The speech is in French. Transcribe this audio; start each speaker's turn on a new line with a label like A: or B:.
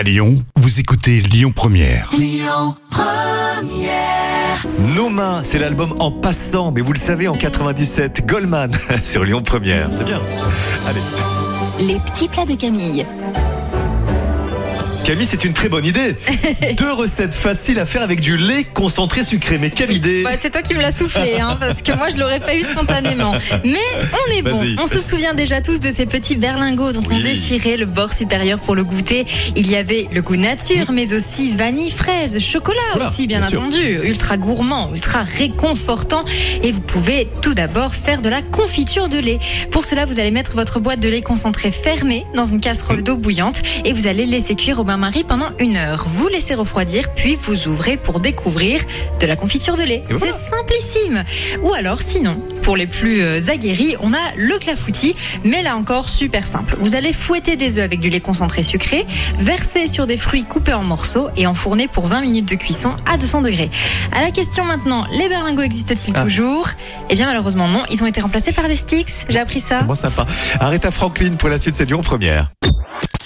A: À Lyon, vous écoutez Lyon Première.
B: Nos mains, c'est l'album En passant, mais vous le savez, en 97, Goldman sur Lyon Première. C'est bien. Allez.
C: Les petits plats de Camille.
B: Camille, c'est une très bonne idée. Deux recettes faciles à faire avec du lait concentré sucré. Mais quelle idée
D: Bah, c'est toi qui me l'as soufflé, hein, parce que moi je l'aurais pas eu spontanément. Mais on est bon. On se souvient déjà tous de ces petits berlingots dont on déchirait le bord supérieur pour le goûter. Il y avait le goût nature, mais aussi vanille, fraise, chocolat
B: Voilà,
D: aussi, bien,
B: bien
D: entendu. Ultra gourmand, ultra réconfortant. Et vous pouvez tout d'abord faire de la confiture de lait. Pour cela, vous allez mettre votre boîte de lait concentré fermée dans une casserole d'eau bouillante et vous allez laisser cuire au bain-marie pendant une heure. Vous laissez refroidir, puis vous ouvrez pour découvrir de la confiture de lait.
B: Voilà.
D: C'est simplissime. Ou alors, sinon, pour les plus euh, aguerris, on a le clafoutis, mais là encore super simple. Vous allez fouetter des œufs avec du lait concentré sucré, verser sur des fruits coupés en morceaux et enfourner pour 20 minutes de cuisson à 200 degrés. À la question maintenant, les berlingots existent-ils
B: Ah.
D: toujours? Eh bien malheureusement non, ils ont été remplacés par des sticks. J'ai appris ça.
B: C'est moins sympa. Aretha Franklin pour la suite, c'est Lyon Première.